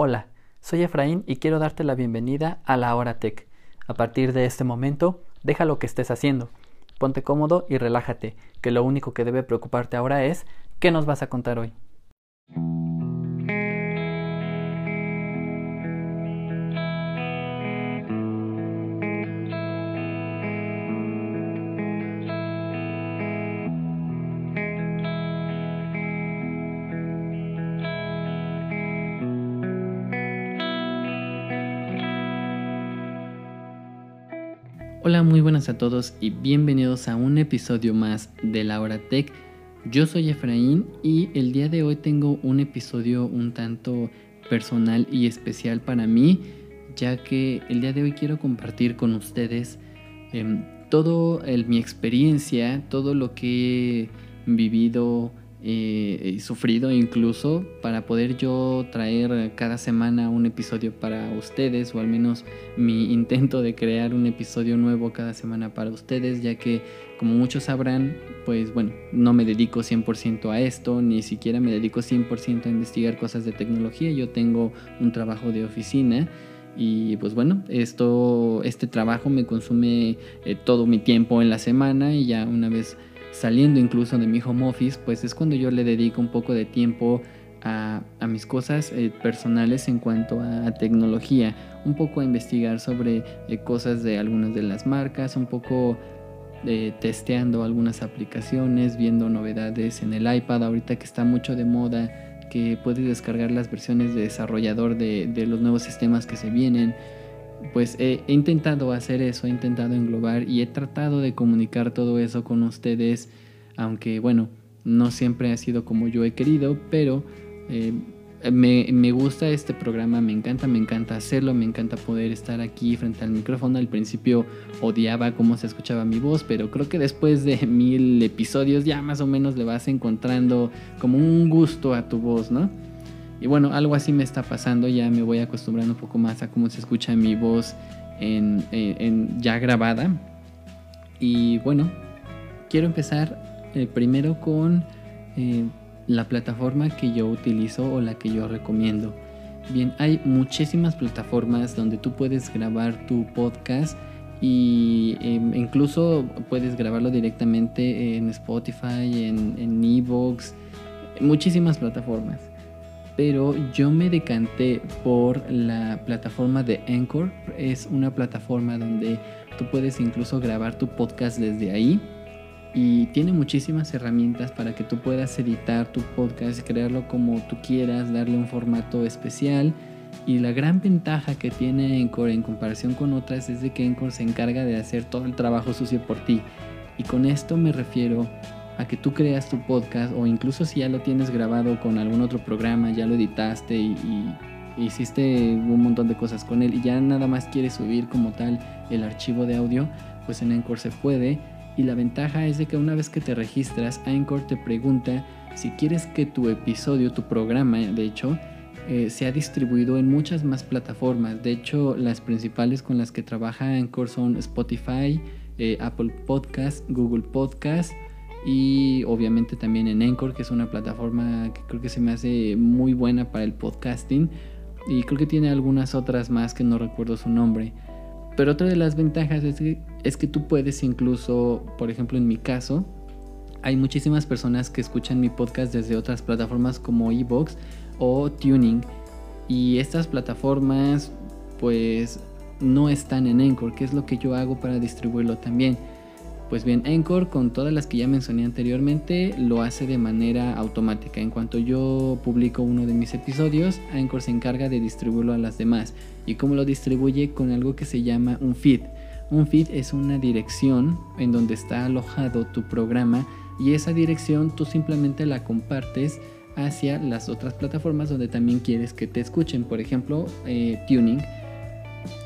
Hola, soy Efraín y quiero darte la bienvenida a la Hora Tech. A partir de este momento, deja lo que estés haciendo. Ponte cómodo y relájate, que lo único que debe preocuparte ahora es ¿qué nos vas a contar hoy? Hola, muy buenas a todos y bienvenidos a un episodio más de La Hora Tech. Yo soy Efraín y el día de hoy tengo un episodio un tanto personal y especial para mí, ya que el día de hoy quiero compartir con ustedes eh, todo mi experiencia, todo lo que he vivido eh, sufrido incluso para poder yo traer cada semana un episodio para ustedes o al menos mi intento de crear un episodio nuevo cada semana para ustedes ya que como muchos sabrán pues bueno no me dedico 100% a esto ni siquiera me dedico 100% a investigar cosas de tecnología. Yo tengo un trabajo de oficina y pues bueno, esto, este trabajo me consume eh, todo mi tiempo en la semana y ya una vez saliendo incluso de mi home office, pues es cuando yo le dedico un poco de tiempo a, mis cosas eh, personales en cuanto a, tecnología, un poco a investigar sobre eh, cosas de algunas de las marcas, un poco eh, testeando algunas aplicaciones, viendo novedades en el iPad, ahorita que está mucho de moda, que puedes descargar las versiones de desarrollador de, de los nuevos sistemas que se vienen pues he, intentado hacer eso, he intentado englobar y he tratado de comunicar todo eso con ustedes, aunque bueno, no siempre ha sido como yo he querido, pero eh, me, gusta este programa, me encanta, me encanta hacerlo, me encanta poder estar aquí frente al micrófono. Al principio odiaba cómo se escuchaba mi voz, pero creo que después de mil episodios ya más o menos le vas encontrando como un gusto a tu voz, ¿no? Y bueno, algo así me está pasando, ya me voy acostumbrando un poco más a cómo se escucha mi voz en, ya grabada. Y bueno, quiero empezar eh, primero con eh, la plataforma que yo utilizo o la que yo recomiendo. Bien, hay muchísimas plataformas donde tú puedes grabar tu podcast y em, incluso puedes grabarlo directamente en Spotify, en, en Evox, muchísimas plataformas pero yo me decanté por la plataforma de Anchor. Es una plataforma donde tú puedes incluso grabar tu podcast desde ahí y tiene muchísimas herramientas para que tú puedas editar tu podcast, crearlo como tú quieras, darle un formato especial. Y la gran ventaja que tiene Anchor en comparación con otras es de que Anchor se encarga de hacer todo el trabajo sucio por ti. Y con esto me refiero a que tú creas tu podcast o incluso si ya lo tienes grabado con algún otro programa, ya lo editaste y, hiciste un montón de cosas con él y ya nada más quieres subir como tal el archivo de audio, pues en Anchor se puede. Y la ventaja es de que una vez que te registras, Anchor te pregunta si quieres que tu episodio, tu programa, de hecho, eh, sea distribuido en muchas más plataformas. De hecho, las principales con las que trabaja Anchor son Spotify, eh, Apple Podcast, Google Podcast y obviamente también en Anchor, que es una plataforma que creo que se me hace muy buena para el podcasting y creo que tiene algunas otras más que no recuerdo su nombre. Pero otra de las ventajas es que, es que tú puedes incluso, por ejemplo en mi caso, hay muchísimas personas que escuchan mi podcast desde otras plataformas como Evox o Tuning y estas plataformas pues no están en Anchor, que es lo que yo hago para distribuirlo también. Pues bien, Anchor con todas las que ya mencioné anteriormente lo hace de manera automática. En cuanto yo publico uno de mis episodios, Anchor se encarga de distribuirlo a las demás. ¿Y cómo lo distribuye? Con algo que se llama un feed. Un feed es una dirección en donde está alojado tu programa y esa dirección tú simplemente la compartes hacia las otras plataformas donde también quieres que te escuchen. Por ejemplo, eh, Tuning.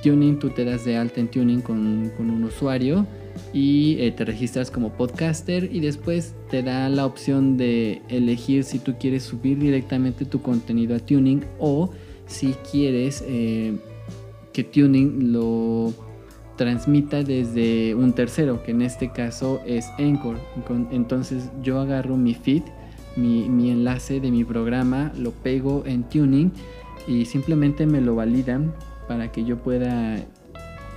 Tuning, tú te das de alta en Tuning con, con un usuario y eh, te registras como podcaster y después te da la opción de elegir si tú quieres subir directamente tu contenido a Tuning o si quieres eh, que Tuning lo transmita desde un tercero, que en este caso es Anchor. Entonces yo agarro mi feed, mi, mi enlace de mi programa, lo pego en Tuning y simplemente me lo validan para que yo pueda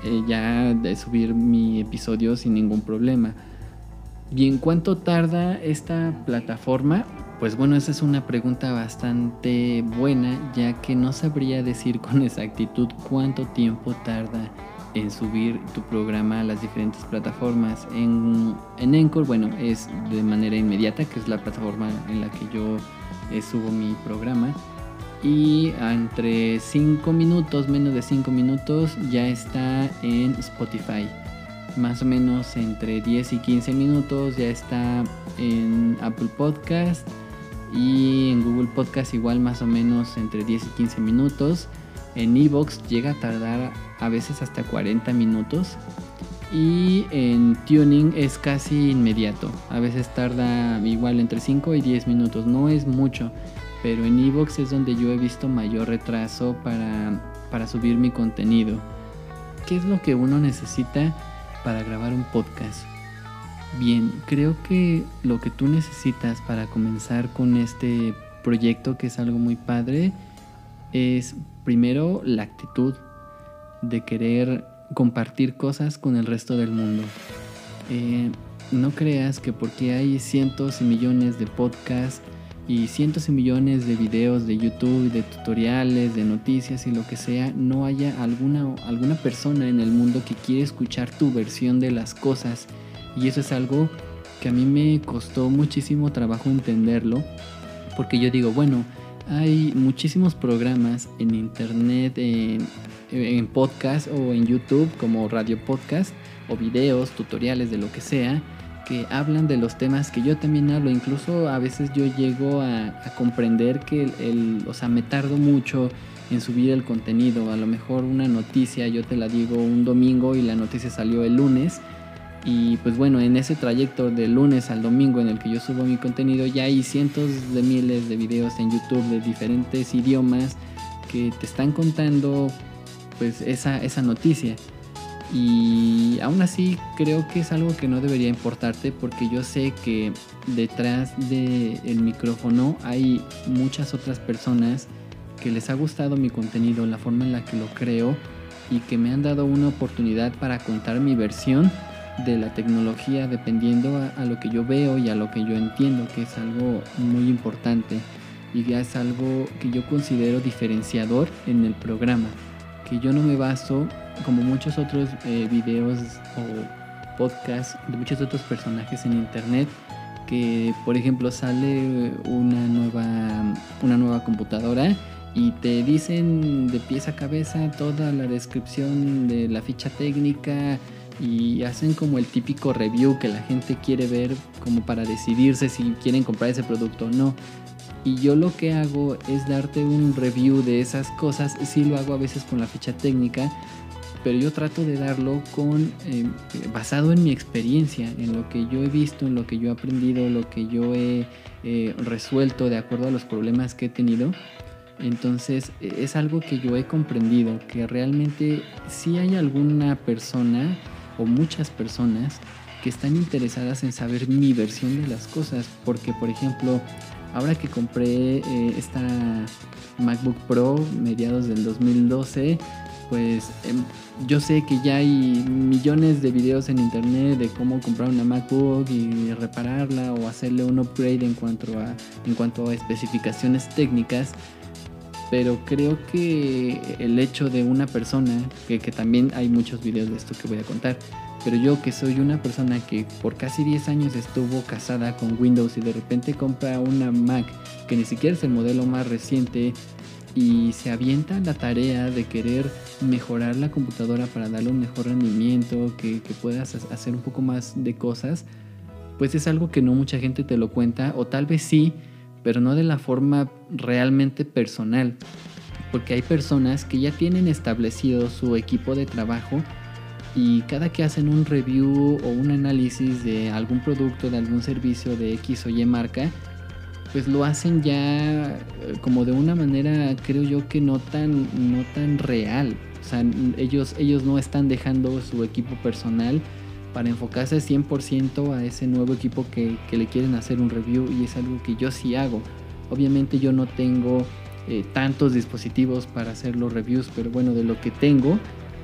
eh, ya subir mi episodio sin ningún problema. ¿Y en cuánto tarda esta plataforma? Pues bueno, esa es una pregunta bastante buena, ya que no sabría decir con exactitud cuánto tiempo tarda en subir tu programa a las diferentes plataformas. En, en Encore, bueno, es de manera inmediata, que es la plataforma en la que yo eh, subo mi programa. Y entre 5 minutos, menos de 5 minutos, ya está en Spotify. Más o menos entre 10 y 15 minutos ya está en Apple Podcast y en Google Podcast igual más o menos entre 10 y 15 minutos. En Evox llega a tardar a veces hasta 40 minutos. Y en Tuning es casi inmediato. A veces tarda igual entre 5 y 10 minutos. No es mucho. Pero en Evox es donde yo he visto mayor retraso para, para subir mi contenido. ¿Qué es lo que uno necesita para grabar un podcast? Bien, creo que lo que tú necesitas para comenzar con este proyecto, que es algo muy padre, es primero la actitud de querer compartir cosas con el resto del mundo. Eh, no creas que porque hay cientos y millones de podcasts y cientos y millones de videos de YouTube, de tutoriales, de noticias y lo que sea, no haya alguna, alguna persona en el mundo que quiere escuchar tu versión de las cosas. Y eso es algo que a mí me costó muchísimo trabajo entenderlo, porque yo digo, bueno, hay muchísimos programas en internet, en, podcast o en YouTube como radio podcast o videos, tutoriales de lo que sea, que hablan de los temas que yo también hablo. Incluso a veces yo llego a, comprender que el, o sea, me tardo mucho en subir el contenido. A lo mejor una noticia yo te la digo un domingo y la noticia salió el lunes y pues bueno, en ese trayecto de lunes al domingo en el que yo subo mi contenido, ya hay cientos de miles de videos en YouTube de diferentes idiomas que te están contando pues esa, esa noticia. Y aún así creo que es algo que no debería importarte porque yo sé que detrás del micrófono hay muchas otras personas que les ha gustado mi contenido, la forma en la que lo creo y que me han dado una oportunidad para contar mi versión de la tecnología dependiendo a, lo que yo veo y a lo que yo entiendo, que es algo muy importante y ya es algo que yo considero diferenciador en el programa, que yo no me baso como muchos otros eh, videos o podcasts de muchos otros personajes en internet que por ejemplo sale una nueva una nueva computadora y te dicen de pies a cabeza toda la descripción de la ficha técnica y hacen como el típico review que la gente quiere ver como para decidirse si quieren comprar ese producto o no. Y yo lo que hago es darte un review de esas cosas, sí lo hago a veces con la ficha técnica, pero yo trato de darlo con eh, basado en mi experiencia, en lo que yo he visto, en lo que yo he aprendido, lo que yo he eh, resuelto de acuerdo a los problemas que he tenido. Entonces es algo que yo he comprendido, que realmente si hay alguna persona o muchas personas que están interesadas en saber mi versión de las cosas. Porque, por ejemplo, ahora que compré eh, esta MacBook Pro mediados del 2012, pues em, yo sé que ya hay millones de videos en internet de cómo comprar una MacBook y repararla o hacerle un upgrade en cuanto a, en cuanto a especificaciones técnicas. Pero creo que el hecho de una persona, que, que también hay muchos videos de esto que voy a contar, pero yo que soy una persona que por casi 10 años estuvo casada con Windows y de repente compra una Mac que ni siquiera es el modelo más reciente y se avienta la tarea de querer mejorar la computadora para darle un mejor rendimiento, que, puedas hacer un poco más de cosas, pues es algo que no mucha gente te lo cuenta o tal vez sí, pero no de la forma realmente personal. Porque hay personas que ya tienen establecido su equipo de trabajo y cada que hacen un review o un análisis de algún producto, de algún servicio de X o Y marca, pues lo hacen ya eh, como de una manera, creo yo que no tan, no tan real. O sea, ellos, ellos no están dejando su equipo personal para enfocarse 100% a ese nuevo equipo que, le quieren hacer un review y es algo que yo sí hago. Obviamente yo no tengo eh, tantos dispositivos para hacer los reviews, pero bueno, de lo que tengo,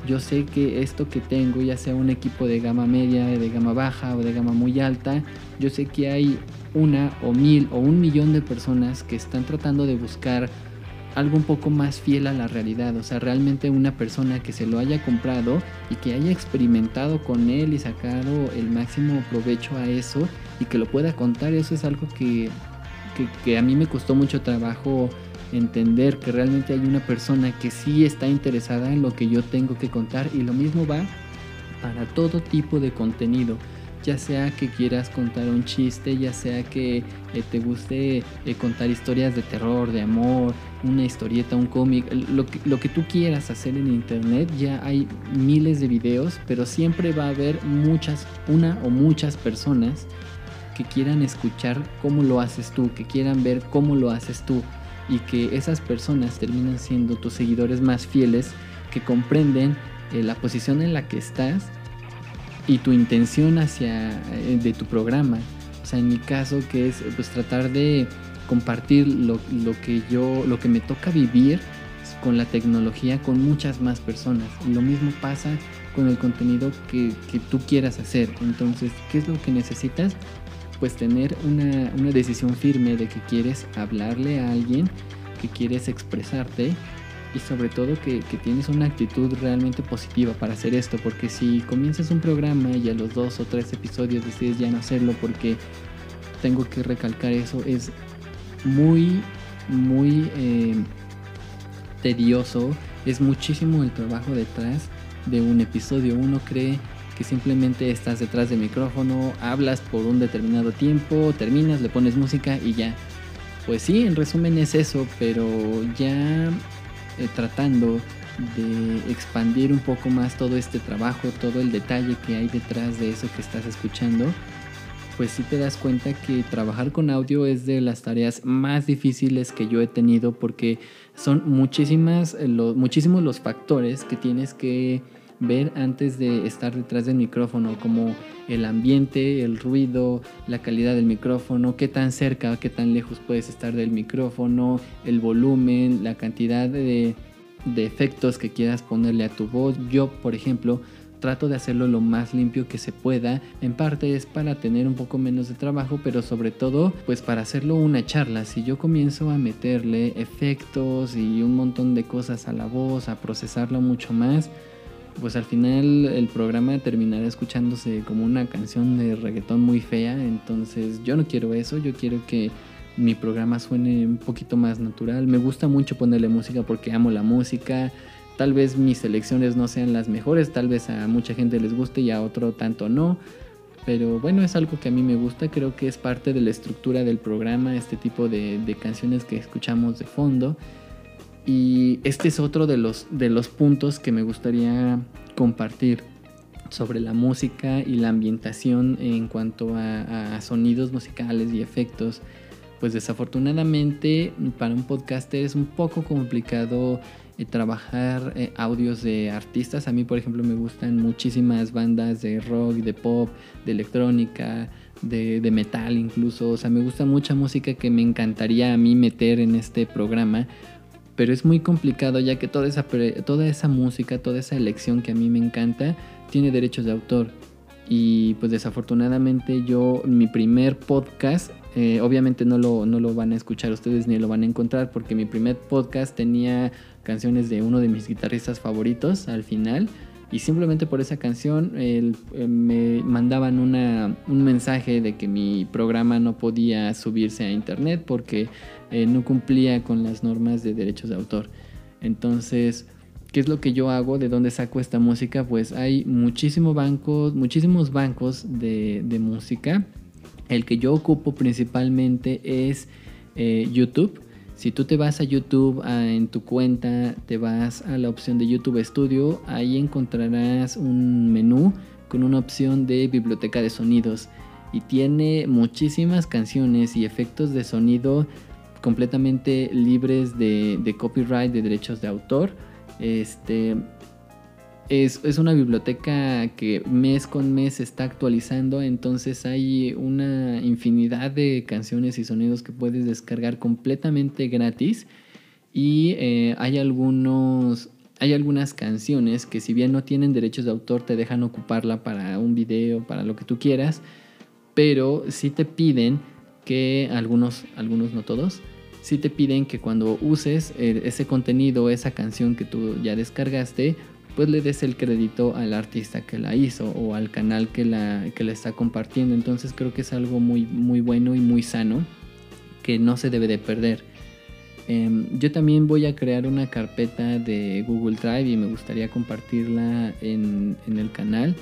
yo sé que esto que tengo, ya sea un equipo de gama media, de gama baja o de gama muy alta, yo sé que hay una o mil o un millón de personas que están tratando de buscar algo un poco más fiel a la realidad, o sea, realmente una persona que se lo haya comprado y que haya experimentado con él y sacado el máximo provecho a eso y que lo pueda contar, eso es algo que, que, a mí me costó mucho trabajo entender que realmente hay una persona que sí está interesada en lo que yo tengo que contar y lo mismo va para todo tipo de contenido ya sea que quieras contar un chiste, ya sea que eh, te guste eh, contar historias de terror, de amor, una historieta, un cómic, lo que, lo que tú quieras hacer en internet, ya hay miles de videos, pero siempre va a haber muchas, una o muchas personas que quieran escuchar cómo lo haces tú, que quieran ver cómo lo haces tú y que esas personas terminan siendo tus seguidores más fieles que comprenden eh, la posición en la que estás y tu intención hacia eh, de tu programa. O sea, en mi caso que es pues tratar de compartir lo, que yo, lo que me toca vivir con la tecnología con muchas más personas. Y lo mismo pasa con el contenido que, tú quieras hacer. Entonces, ¿qué es lo que necesitas? Pues tener una, una decisión firme de que quieres hablarle a alguien, que quieres expresarte y sobre todo que, tienes una actitud realmente positiva para hacer esto, porque si comienzas un programa y a los dos o tres episodios decides ya no hacerlo porque tengo que recalcar eso, es muy, muy eh, tedioso, es muchísimo el trabajo detrás de un episodio. Uno cree simplemente estás detrás del micrófono, hablas por un determinado tiempo, terminas, le pones música y ya. Pues sí, en resumen es eso, pero ya eh, tratando de expandir un poco más todo este trabajo, todo el detalle que hay detrás de eso que estás escuchando, pues sí te das cuenta que trabajar con audio es de las tareas más difíciles que yo he tenido porque son muchísimas, eh, muchísimos los factores que tienes que ver antes de estar detrás del micrófono, como el ambiente, el ruido, la calidad del micrófono, qué tan cerca, qué tan lejos puedes estar del micrófono, el volumen, la cantidad de, efectos que quieras ponerle a tu voz. Yo, por ejemplo, trato de hacerlo lo más limpio que se pueda. En parte es para tener un poco menos de trabajo, pero sobre todo pues para hacerlo una charla. Si yo comienzo a meterle efectos y un montón de cosas a la voz, a procesarlo mucho más, pues al final el programa terminará escuchándose como una canción de reggaetón muy fea, entonces yo no quiero eso, yo quiero que mi programa suene un poquito más natural. Me gusta mucho ponerle música porque amo la música. Tal vez mis selecciones no sean las mejores, tal vez a mucha gente les guste y a otro tanto no. Pero bueno, es algo que a mí me gusta, creo que es parte de la estructura del programa, este tipo de, de canciones que escuchamos de fondo. Y este es otro de los, de los puntos que me gustaría compartir sobre la música y la ambientación en cuanto a, sonidos musicales y efectos. Pues desafortunadamente para un podcaster es un poco complicado eh, trabajar eh, audios de artistas. A mí, por ejemplo, me gustan muchísimas bandas de rock, de pop, de electrónica, de, de, metal incluso. O sea, me gusta mucha música que me encantaría a mí meter en este programa pero es muy complicado ya que toda esa, toda esa música, toda esa elección que a mí me encanta, tiene derechos de autor. Y pues desafortunadamente yo, mi primer podcast, eh, obviamente no lo, no lo van a escuchar ustedes ni lo van a encontrar porque mi primer podcast tenía canciones de uno de mis guitarristas favoritos al final y simplemente por esa canción eh, me mandaban una, un mensaje de que mi programa no podía subirse a internet porque eh, no cumplía con las normas de derechos de autor. Entonces, ¿qué es lo que yo hago? ¿De dónde saco esta música? Pues hay muchísimos bancos, muchísimos bancos de, música. El que yo ocupo principalmente es eh, YouTube si tú te vas a YouTube en tu cuenta, te vas a la opción de YouTube Studio, ahí encontrarás un menú con una opción de biblioteca de sonidos y tiene muchísimas canciones y efectos de sonido completamente libres de, de copyright, de derechos de autor. Este, es, una biblioteca que mes con mes se está actualizando, entonces hay una infinidad de canciones y sonidos que puedes descargar completamente gratis. y eh, hay algunos hay algunas canciones que si bien no tienen derechos de autor te dejan ocuparla para un video, para lo que tú quieras, pero sí te piden que algunos, algunos no todos, sí te piden que cuando uses eh, ese contenido, esa canción que tú ya descargaste, pues le des el crédito al artista que la hizo o al canal que la, que la está compartiendo. Entonces creo que es algo muy, muy bueno y muy sano que no se debe de perder. Em, yo también voy a crear una carpeta de Google Drive y me gustaría compartirla en, en el canal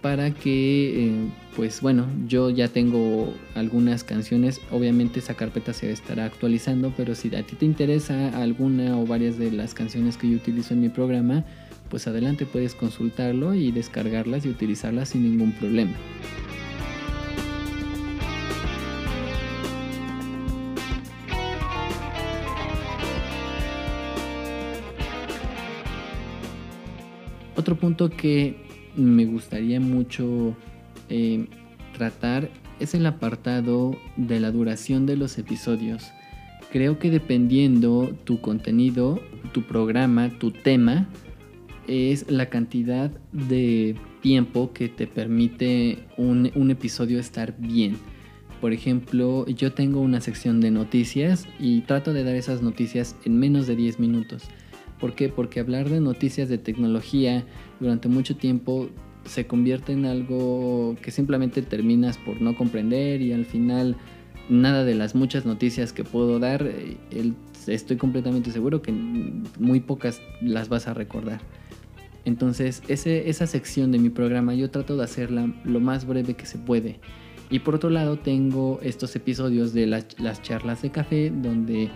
para que, eh, pues bueno, yo ya tengo algunas canciones, obviamente esa carpeta se estará actualizando, pero si a ti te interesa alguna o varias de las canciones que yo utilizo en mi programa, pues adelante puedes consultarlo y descargarlas y utilizarlas sin ningún problema. Otro punto que me gustaría mucho eh, tratar es el apartado de la duración de los episodios. Creo que dependiendo tu contenido, tu programa, tu tema, es la cantidad de tiempo que te permite un, un episodio estar bien. Por ejemplo, yo tengo una sección de noticias y trato de dar esas noticias en menos de 10 minutos. ¿Por qué? Porque hablar de noticias de tecnología durante mucho tiempo se convierte en algo que simplemente terminas por no comprender y al final nada de las muchas noticias que puedo dar, eh, estoy completamente seguro que muy pocas las vas a recordar. Entonces, esa sección de mi programa yo trato de hacerla lo más breve que se puede. Y por otro lado, tengo estos episodios de las charlas de café donde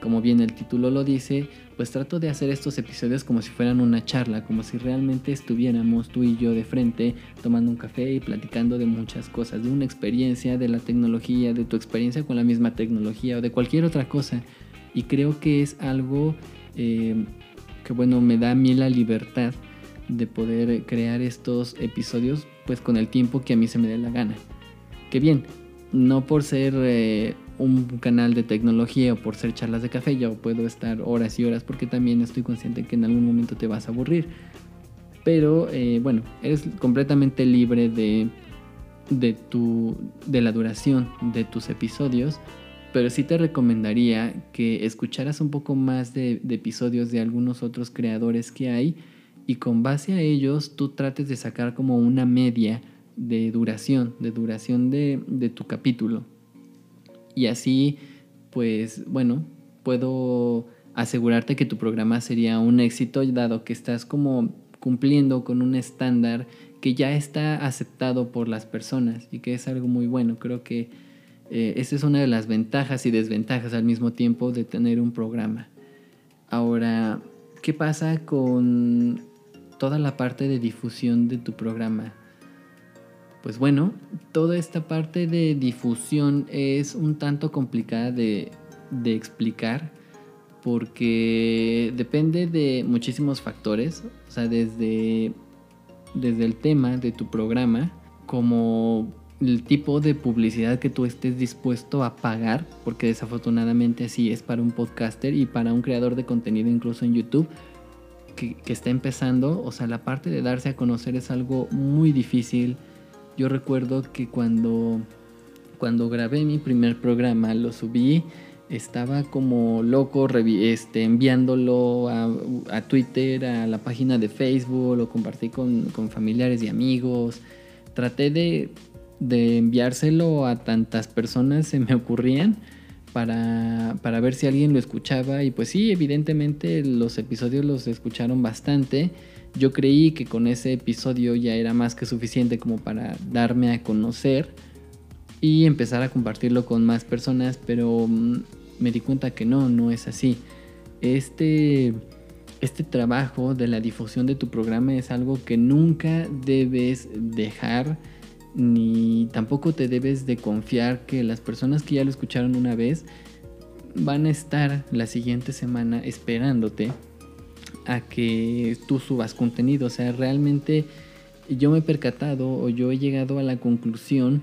como bien el título lo dice, pues trato de hacer estos episodios como si fueran una charla, como si realmente estuviéramos tú y yo de frente tomando un café y platicando de muchas cosas, de una experiencia, de la tecnología, de tu experiencia con la misma tecnología o de cualquier otra cosa. Y creo que es algo eh, que bueno, me da a mí la libertad de poder crear estos episodios pues con el tiempo que a mí se me dé la gana. Que bien, no por ser... Eh, un canal de tecnología o por ser charlas de café, yo puedo estar horas y horas porque también estoy consciente que en algún momento te vas a aburrir. Pero eh, bueno, eres completamente libre de, de, tu, de la duración de tus episodios. Pero sí te recomendaría que escucharas un poco más de, episodios de algunos otros creadores que hay y con base a ellos tú trates de sacar como una media de duración, de duración de, tu capítulo y así, pues bueno, puedo asegurarte que tu programa sería un éxito dado que estás como cumpliendo con un estándar que ya está aceptado por las personas y que es algo muy bueno. Creo que eh, esa es una de las ventajas y desventajas al mismo tiempo de tener un programa. Ahora, ¿qué pasa con toda la parte de difusión de tu programa? Pues bueno, toda esta parte de difusión es un tanto complicada de, explicar porque depende de muchísimos factores, o sea, desde, desde el tema de tu programa, como el tipo de publicidad que tú estés dispuesto a pagar, porque desafortunadamente así es para un podcaster y para un creador de contenido incluso en YouTube que, está empezando, o sea, la parte de darse a conocer es algo muy difícil yo recuerdo que cuando, cuando grabé mi primer programa, lo subí, estaba como loco este, enviándolo a, Twitter, a la página de Facebook, lo compartí con, familiares y amigos. Traté de, de, enviárselo a tantas personas se me ocurrían para, para ver si alguien lo escuchaba y pues sí, evidentemente los episodios los escucharon bastante yo creí que con ese episodio ya era más que suficiente como para darme a conocer y empezar a compartirlo con más personas, pero mm, me di cuenta que no, no es así. Este, este trabajo de la difusión de tu programa es algo que nunca debes dejar ni tampoco te debes de confiar que las personas que ya lo escucharon una vez van a estar la siguiente semana esperándote a que tú subas contenido. O sea, realmente yo me he percatado o yo he llegado a la conclusión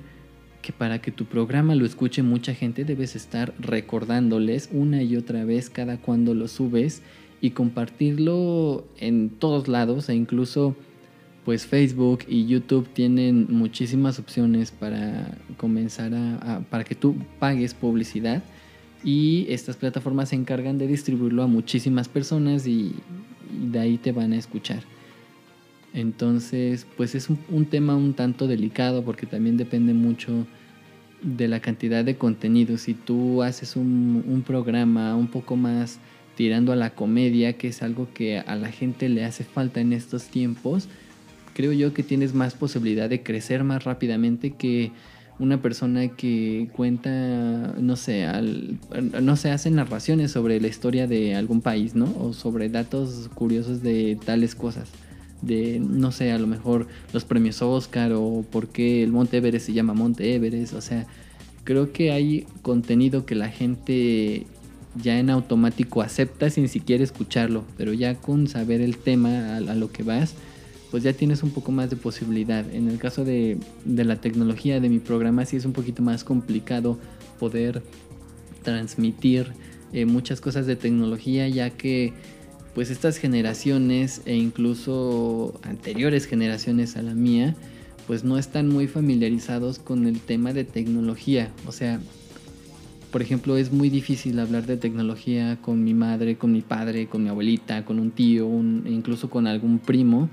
que para que tu programa lo escuche mucha gente debes estar recordándoles una y otra vez cada cuando lo subes y compartirlo en todos lados e incluso pues Facebook y YouTube tienen muchísimas opciones para comenzar a, para que tú pagues publicidad y estas plataformas se encargan de distribuirlo a muchísimas personas y, de ahí te van a escuchar. Entonces, pues es un, tema un tanto delicado porque también depende mucho de la cantidad de contenido. Si tú haces un, un programa un poco más tirando a la comedia, que es algo que a la gente le hace falta en estos tiempos, creo yo que tienes más posibilidad de crecer más rápidamente que una persona que cuenta, no sé, no se hace narraciones sobre la historia de algún país, ¿no? O sobre datos curiosos de tales cosas. De, no sé, a lo mejor los premios Oscar o por qué el Monte Everest se llama Monte Everest. O sea, creo que hay contenido que la gente ya en automático acepta sin siquiera escucharlo, pero ya con saber el tema a lo que vas, pues ya tienes un poco más de posibilidad. En el caso de, la tecnología de mi programa sí es un poquito más complicado poder transmitir eh, muchas cosas de tecnología ya que pues estas generaciones e incluso anteriores generaciones a la mía pues no están muy familiarizados con el tema de tecnología. O sea, por ejemplo, es muy difícil hablar de tecnología con mi madre, con mi padre, con mi abuelita, con un tío, incluso con algún primo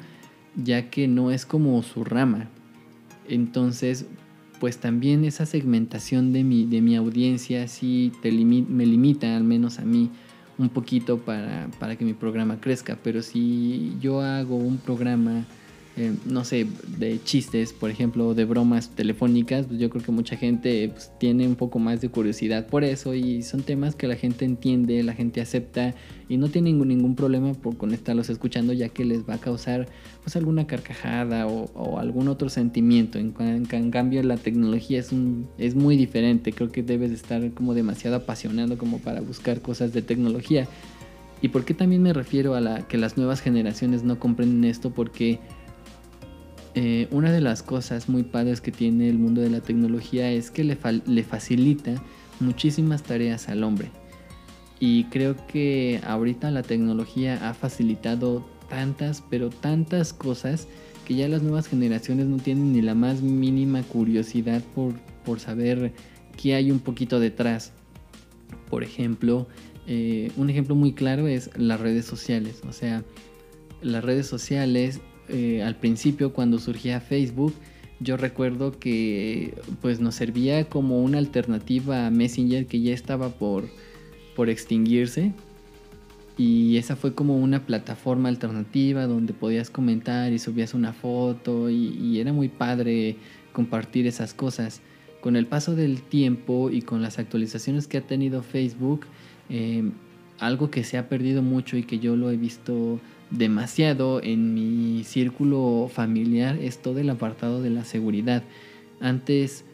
ya que no es como su rama. Entonces, pues también esa segmentación de mi, de mi audiencia sí te me limita, al menos a mí, un poquito para, para que mi programa crezca. Pero si yo hago un programa eh, no sé, de chistes, por ejemplo, de bromas telefónicas, pues yo creo que mucha gente pues, tiene un poco más de curiosidad por eso y son temas que la gente entiende, la gente acepta y no tiene ningún, problema por, con estarlos escuchando ya que les va a causar pues alguna carcajada o, algún otro sentimiento. En, cambio la tecnología es, es muy diferente, creo que debes estar como demasiado apasionado como para buscar cosas de tecnología. ¿Y por qué también me refiero a que las nuevas generaciones no comprenden esto? Porque eh, una de las cosas muy padres que tiene el mundo de la tecnología es que le, le facilita muchísimas tareas al hombre. Y creo que ahorita la tecnología ha facilitado tantas, pero tantas cosas que ya las nuevas generaciones no tienen ni la más mínima curiosidad por, por saber qué hay un poquito detrás. Por ejemplo, eh, un ejemplo muy claro es las redes sociales. O sea, las redes sociales eh, al principio cuando surgía Facebook, yo recuerdo que pues nos servía como una alternativa a Messenger que ya estaba por, por extinguirse. Y esa fue como una plataforma alternativa donde podías comentar y subías una foto y, era muy padre compartir esas cosas. Con el paso del tiempo y con las actualizaciones que ha tenido Facebook, eh, algo que se ha perdido mucho y que yo lo he visto demasiado en mi círculo familiar es todo el apartado de la seguridad. Antes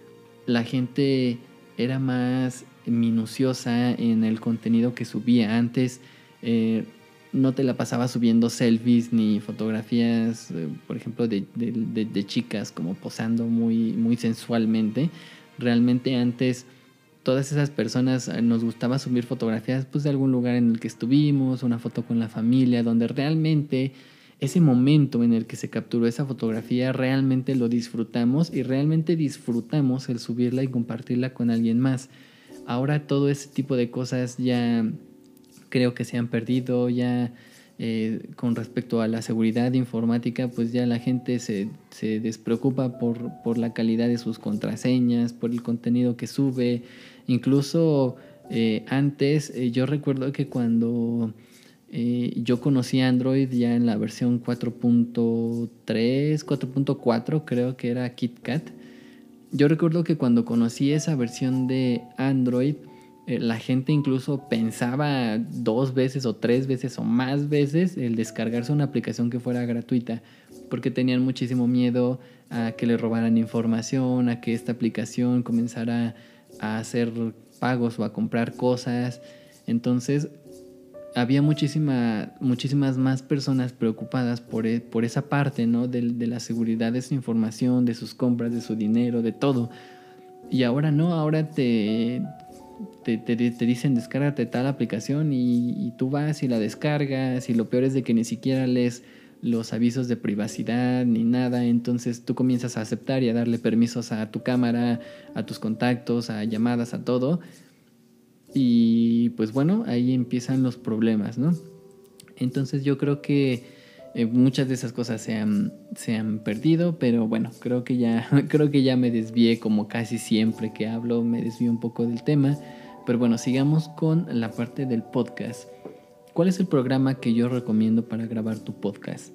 la gente era más minuciosa en el contenido que subía. Antes eh, no te la pasaba subiendo selfies ni fotografías, eh, por ejemplo, de, de, chicas como posando muy, muy sensualmente. Realmente antes todas esas personas eh, nos gustaba subir fotografías pues, de algún lugar en el que estuvimos, una foto con la familia, donde realmente ese momento en el que se capturó esa fotografía realmente lo disfrutamos y realmente disfrutamos el subirla y compartirla con alguien más. Ahora todo ese tipo de cosas ya creo que se han perdido, ya eh, con respecto a la seguridad informática, pues ya la gente se, se despreocupa por, por, la calidad de sus contraseñas, por el contenido que sube. Incluso eh, antes, eh, yo recuerdo que cuando yo conocí Android ya en la versión 4.3, 4.4, creo que era KitKat. Yo recuerdo que cuando conocí esa versión de Android, eh, la gente incluso pensaba dos veces o tres veces o más veces el descargarse una aplicación que fuera gratuita porque tenían muchísimo miedo a que le robaran información, a que esta aplicación comenzara a hacer pagos o a comprar cosas. Entonces había muchísima, muchísimas más personas preocupadas por, e, por esa parte ¿no? de, de la seguridad de su información, de sus compras, de su dinero, de todo Y ahora no, ahora te, te, te, dicen descárgate tal aplicación y, y, tú vas y la descargas y lo peor es de que ni siquiera lees los avisos de privacidad ni nada, entonces tú comienzas a aceptar y a darle permisos a tu cámara, a tus contactos, a llamadas, a todo. Y pues bueno, ahí empiezan los problemas, ¿no? Entonces yo creo que eh, muchas de esas cosas se han, se han perdido, pero bueno, creo que, ya, creo que ya me desvié como casi siempre que hablo, me desvío un poco del tema. Pero bueno, sigamos con la parte del podcast. ¿Cuál es el programa que yo recomiendo para grabar tu podcast?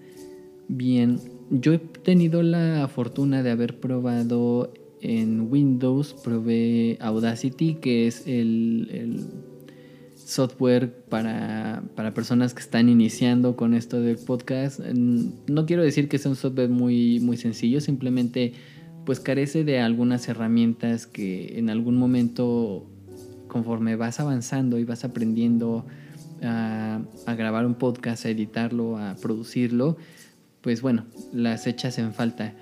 Bien, yo he tenido la fortuna de haber probado en Windows, probé Audacity, que es el software para, personas que están iniciando con esto del podcast. No quiero decir que sea un software muy, muy sencillo, simplemente pues carece de algunas herramientas que en algún momento conforme vas avanzando y vas aprendiendo a, grabar un podcast, a editarlo, a producirlo, pues bueno, las echas en falta.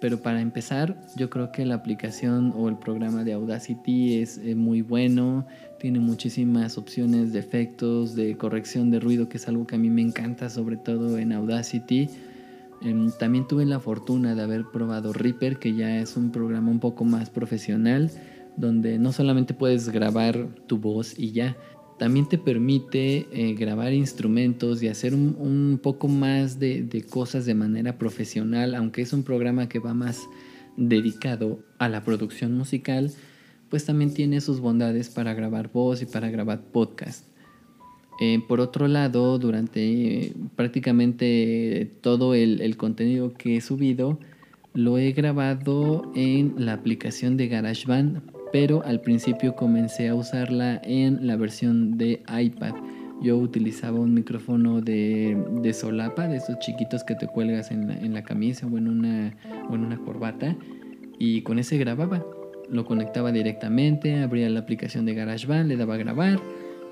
Pero para empezar, yo creo que la aplicación o el programa de Audacity es eh, muy bueno, tiene muchísimas opciones de efectos, de corrección de ruido, que es algo que a mí me encanta, sobre todo en Audacity. Em, también tuve la fortuna de haber probado Reaper, que ya es un programa un poco más profesional, donde no solamente puedes grabar tu voz y ya, también te permite eh, grabar instrumentos y hacer un, poco más de, cosas de manera profesional, aunque es un programa que va más dedicado a la producción musical, pues también tiene sus bondades para grabar voz y para grabar podcast. Eh, por otro lado, durante prácticamente todo el contenido que he subido, lo he grabado en la aplicación de GarageBand pero al principio comencé a usarla en la versión de iPad. Yo utilizaba un micrófono de, solapa, de esos chiquitos que te cuelgas en la, camisa o en, una, o en una corbata, y con ese grababa. Lo conectaba directamente, abría la aplicación de GarageBand, le daba a grabar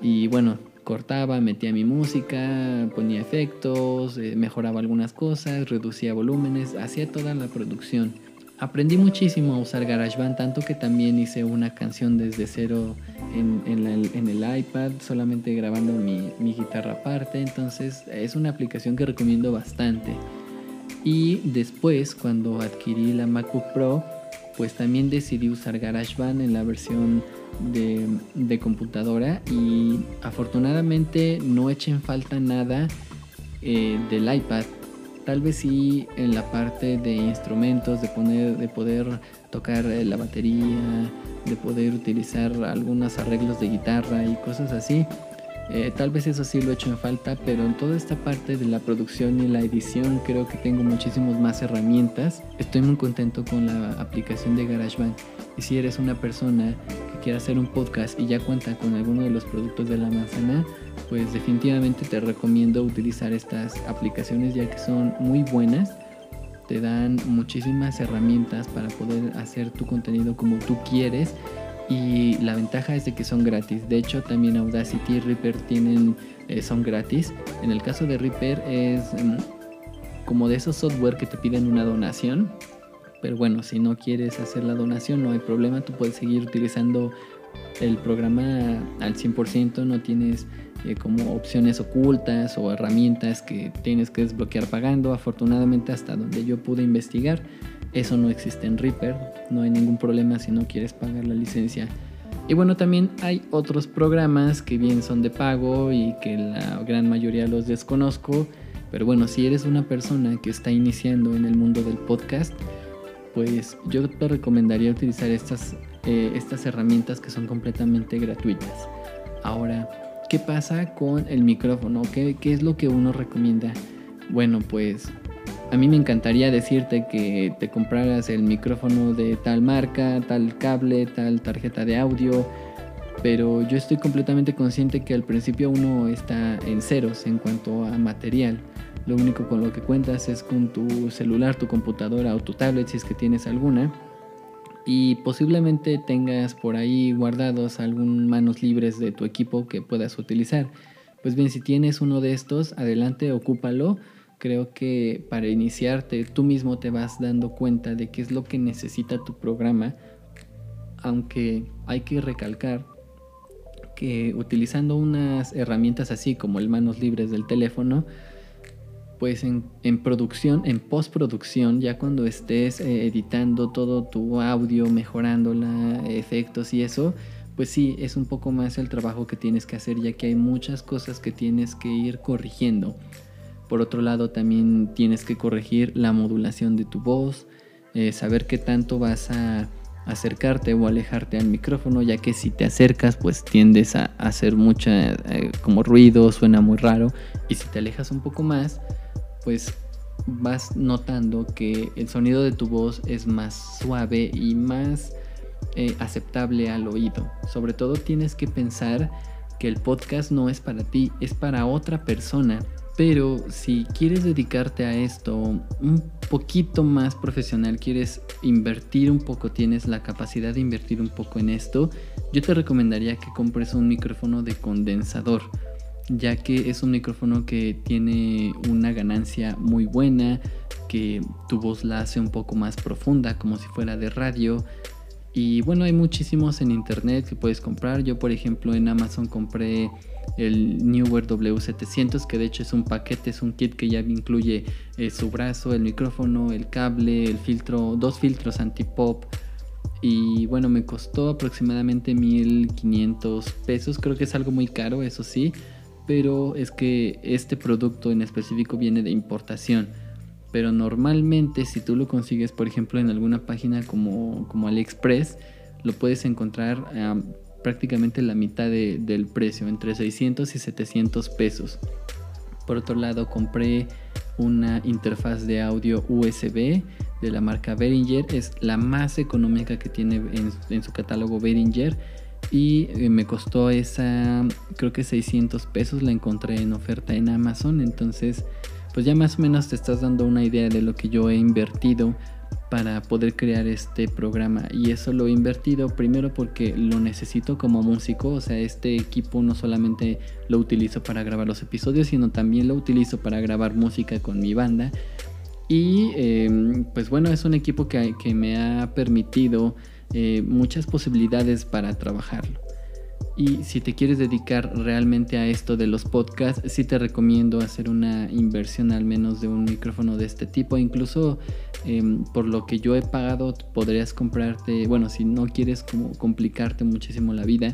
y bueno, cortaba, metía mi música, ponía efectos, eh, mejoraba algunas cosas, reducía volúmenes, hacía toda la producción. Aprendí muchísimo a usar GarageBand, tanto que también hice una canción desde cero en, el iPad, solamente grabando mi, guitarra aparte. Entonces es una aplicación que recomiendo bastante. Y después, cuando adquirí la MacBook Pro, pues también decidí usar GarageBand en la versión de, computadora y afortunadamente no eché en falta nada eh, del iPad Tal vez sí en la parte de instrumentos, de, poner, de poder tocar eh, la batería, de poder utilizar algunos arreglos de guitarra y cosas así. Eh, tal vez eso sí lo he hecho en falta, pero en toda esta parte de la producción y la edición creo que tengo muchísimas más herramientas. Estoy muy contento con la aplicación de GarageBand. Y si eres una persona que quiere hacer un podcast y ya cuenta con alguno de los productos de la manzana, pues definitivamente te recomiendo utilizar estas aplicaciones ya que son muy buenas. Te dan muchísimas herramientas para poder hacer tu contenido como tú quieres y la ventaja es de que son gratis. De hecho, también Audacity y Reaper tienen, eh, son gratis. En el caso de Reaper es mm, como de esos software que te piden una donación. Pero bueno, si no quieres hacer la donación, no hay problema. Tú puedes seguir utilizando el programa al 100%. No tienes eh, como opciones ocultas o herramientas que tienes que desbloquear pagando. Afortunadamente hasta donde yo pude investigar, eso no existe en Reaper. No hay ningún problema si no quieres pagar la licencia. Y bueno, también hay otros programas que bien son de pago y que la gran mayoría los desconozco. Pero bueno, si eres una persona que está iniciando en el mundo del podcast, pues yo te recomendaría utilizar estas, eh, estas herramientas que son completamente gratuitas. Ahora, ¿Qué pasa con el micrófono? ¿Qué, es lo que uno recomienda? Bueno, pues a mí me encantaría decirte que te compraras el micrófono de tal marca, tal cable, tal tarjeta de audio, pero yo estoy completamente consciente que al principio uno está en ceros en cuanto a material. Lo único con lo que cuentas es con tu celular, tu computadora o tu tablet si es que tienes alguna y posiblemente tengas por ahí guardados algún manos libres de tu equipo que puedas utilizar. Pues bien, si tienes uno de estos, adelante, ocúpalo. Creo que para iniciarte tú mismo te vas dando cuenta de qué es lo que necesita tu programa aunque hay que recalcar que utilizando unas herramientas así como el manos libres del teléfono, pues en, producción, en postproducción, ya cuando estés eh, editando todo tu audio, mejorándola, efectos y eso, pues sí, es un poco más el trabajo que tienes que hacer, ya que hay muchas cosas que tienes que ir corrigiendo. Por otro lado, también tienes que corregir la modulación de tu voz, eh, saber qué tanto vas a acercarte o alejarte al micrófono, ya que si te acercas, pues tiendes a hacer mucha eh, como ruido, suena muy raro, y si te alejas un poco más, pues vas notando que el sonido de tu voz es más suave y más eh, aceptable al oído. Sobre todo tienes que pensar que el podcast no es para ti, es para otra persona. Pero si quieres dedicarte a esto un poquito más profesional, quieres invertir un poco, tienes la capacidad de invertir un poco en esto, yo te recomendaría que compres un micrófono de condensador ya que es un micrófono que tiene una ganancia muy buena, que tu voz la hace un poco más profunda, como si fuera de radio. Y bueno, hay muchísimos en internet que puedes comprar. Yo, por ejemplo, en Amazon compré el Newer W700, que de hecho es un paquete, es un kit que ya incluye eh, su brazo, el micrófono, el cable, el filtro, dos filtros anti-pop. Y bueno, me costó aproximadamente 1500 pesos. Creo que es algo muy caro, eso sí pero es que este producto en específico viene de importación. Pero normalmente si tú lo consigues, por ejemplo, en alguna página como, como AliExpress, lo puedes encontrar a prácticamente la mitad del precio, entre 600 y 700 pesos. Por otro lado, compré una interfaz de audio USB de la marca Behringer. Es la más económica que tiene en, en su catálogo Behringer y eh, me costó esa creo que 600 pesos la encontré en oferta en Amazon entonces pues ya más o menos te estás dando una idea de lo que yo he invertido para poder crear este programa. Y eso lo he invertido primero porque lo necesito como músico. O sea este equipo no solamente lo utilizo para grabar los episodios sino también lo utilizo para grabar música con mi banda. Y em, pues bueno es un equipo que, que me ha permitido eh, muchas posibilidades para trabajarlo. Y si te quieres dedicar realmente a esto de los podcasts, sí te recomiendo hacer una inversión al menos de un micrófono de este tipo. Incluso em, por lo que yo he pagado, podrías comprarte, bueno, si no quieres complicarte muchísimo la vida,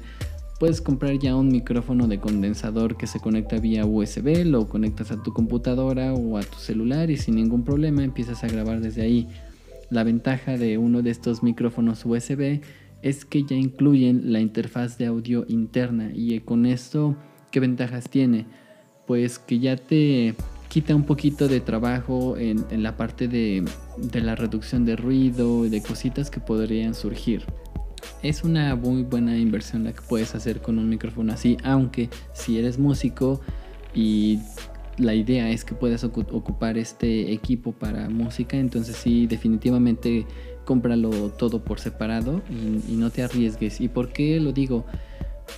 puedes comprar ya un micrófono de condensador que se conecta vía USB, lo conectas a tu computadora o a tu celular y sin ningún problema empiezas a grabar desde ahí. La ventaja de uno de estos micrófonos USB es que ya incluyen la interfaz de audio interna y con esto, ¿qué ventajas tiene? Pues que ya te quita un poquito de trabajo en, la parte de, de, la reducción de ruido y de cositas que podrían surgir. Es una muy buena inversión la que puedes hacer con un micrófono así, aunque si eres músico y la idea es que puedas ocupar este equipo para música, entonces sí, definitivamente cómpralo todo por separado y, no te arriesgues. ¿Y por qué lo digo?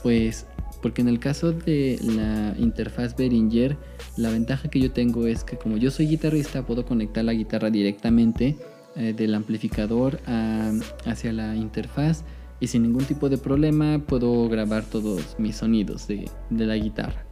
Pues porque en el caso de la interfaz Behringer, la ventaja que yo tengo es que como yo soy guitarrista, puedo conectar la guitarra directamente eh, del amplificador hacia la interfaz y sin ningún tipo de problema puedo grabar todos mis sonidos de la guitarra.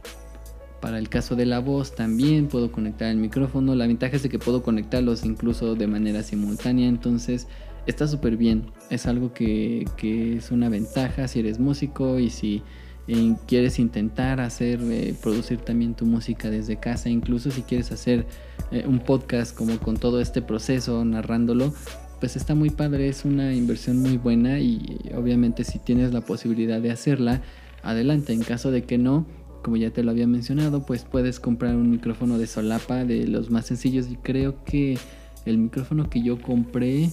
Para el caso de la voz también puedo conectar el micrófono. La ventaja es de que puedo conectarlos incluso de manera simultánea. Entonces está súper bien. Es algo que, es una ventaja si eres músico y si eh, quieres intentar hacer, eh, producir también tu música desde casa. Incluso si quieres hacer eh, un podcast como con todo este proceso narrándolo. Pues está muy padre, es una inversión muy buena y obviamente si tienes la posibilidad de hacerla, adelante. En caso de que no, como ya te lo había mencionado, pues puedes comprar un micrófono de solapa de los más sencillos y creo que el micrófono que yo compré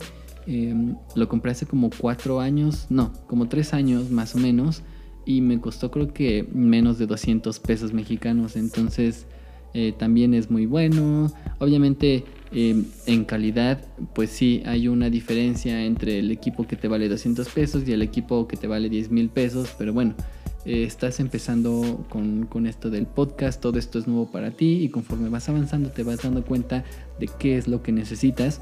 em, lo compré hace como cuatro años, no, como tres años más o menos y me costó creo que menos de 200 pesos mexicanos, entonces eh, también es muy bueno. Obviamente em, en calidad pues sí hay una diferencia entre el equipo que te vale 200 pesos y el equipo que te vale 10 mil pesos, pero bueno eh, estás empezando con, esto del podcast, todo esto es nuevo para ti y conforme vas avanzando te vas dando cuenta de qué es lo que necesitas.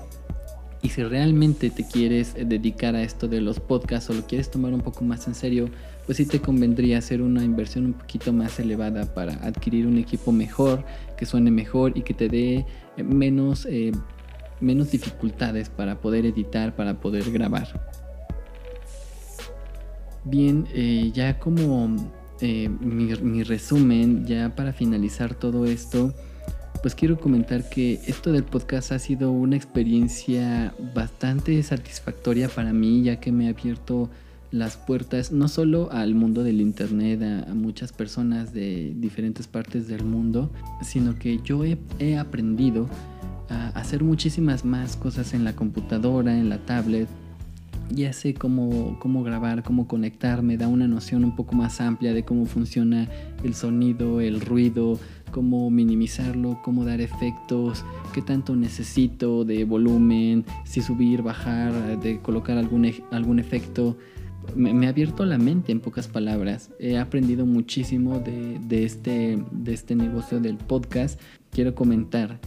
Y si realmente te quieres dedicar a esto de los podcasts o lo quieres tomar un poco más en serio, pues sí te convendría hacer una inversión un poquito más elevada para adquirir un equipo mejor, que suene mejor y que te dé eh, menos, eh, menos dificultades para poder editar, para poder grabar. Bien, eh, ya como mi resumen, ya para finalizar todo esto, pues quiero comentar que esto del podcast ha sido una experiencia bastante satisfactoria para mí, ya que me ha abierto las puertas no solo al mundo del internet, a, muchas personas de diferentes partes del mundo, sino que yo he, aprendido a hacer muchísimas más cosas en la computadora, en la tablet. Ya sé cómo, cómo grabar, cómo conectar, me da una noción un poco más amplia de cómo funciona el sonido, el ruido, cómo minimizarlo, cómo dar efectos, qué tanto necesito de volumen, si subir, bajar, de colocar algún, algún efecto me, ha abierto la mente en pocas palabras. He aprendido muchísimo de, este, de este negocio del podcast. Quiero comentar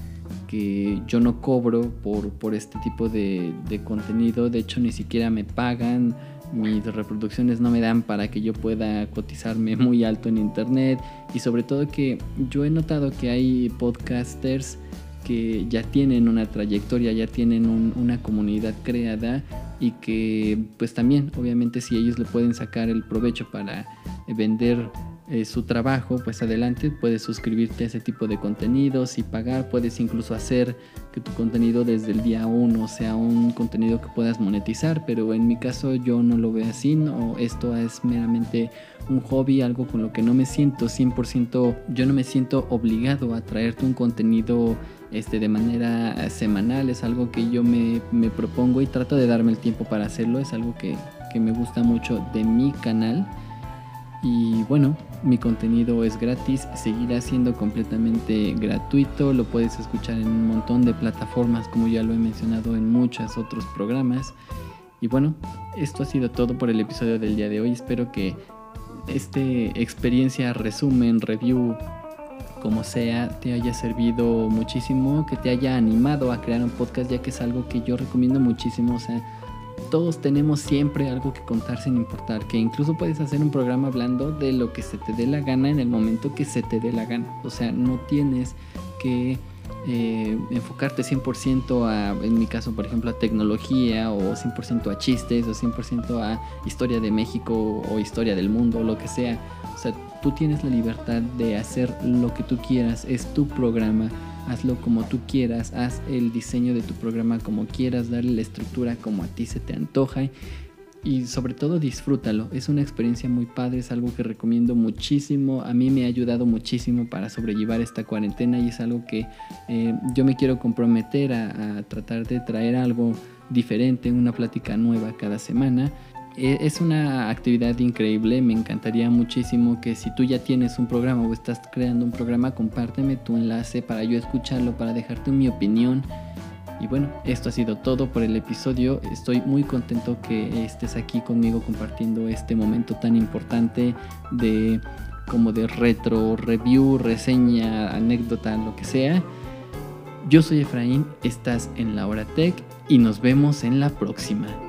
que yo no cobro por, por este tipo de, de, contenido. De hecho, ni siquiera me pagan. Mis reproducciones no me dan para que yo pueda cotizarme muy alto en internet. Y sobre todo que yo he notado que hay podcasters que ya tienen una trayectoria, ya tienen una comunidad creada y que pues también obviamente si ellos le pueden sacar el provecho para vender eh, su trabajo, pues adelante, puedes suscribirte a ese tipo de contenidos y pagar, puedes incluso hacer que tu contenido desde el día uno sea un contenido que puedas monetizar, pero en mi caso yo no lo veo así, no, esto es meramente un hobby, algo con lo que no me siento 100%, yo no me siento obligado a traerte un contenido este, de manera semanal, es algo que yo me, me propongo y trato de darme el tiempo para hacerlo, es algo que, que me gusta mucho de mi canal. Y bueno, mi contenido es gratis, seguirá siendo completamente gratuito, lo puedes escuchar en un montón de plataformas como ya lo he mencionado en muchos otros programas. Y bueno, esto ha sido todo por el episodio del día de hoy. Espero que esta experiencia, resumen, review, como sea, te haya servido muchísimo, que te haya animado a crear un podcast, ya que es algo que yo recomiendo muchísimo. O sea, todos tenemos siempre algo que contar sin importar, que incluso puedes hacer un programa hablando de lo que se te dé la gana en el momento que se te dé la gana. O sea, no tienes que eh, enfocarte 100% a, en mi caso, por ejemplo, a tecnología o 100% a chistes o 100% a historia de México o historia del mundo o lo que sea. O sea, tú tienes la libertad de hacer lo que tú quieras, es tu programa hazlo como tú quieras, haz el diseño de tu programa como quieras, darle la estructura como a ti se te antoja y sobre todo disfrútalo. Es una experiencia muy padre, es algo que recomiendo muchísimo. A mí me ha ayudado muchísimo para sobrellevar esta cuarentena y es algo que eh, yo me quiero comprometer a tratar de traer algo diferente, una plática nueva cada semana. E, es una actividad increíble, me encantaría muchísimo que si tú ya tienes un programa o estás creando un programa, compárteme tu enlace para yo escucharlo, para dejarte mi opinión. Y bueno, esto ha sido todo por el episodio. Estoy muy contento que estés aquí conmigo compartiendo este momento tan importante de como de retro, review, reseña, anécdota, lo que sea. Yo soy Efraín, estás en la Hora Tech y nos vemos en la próxima.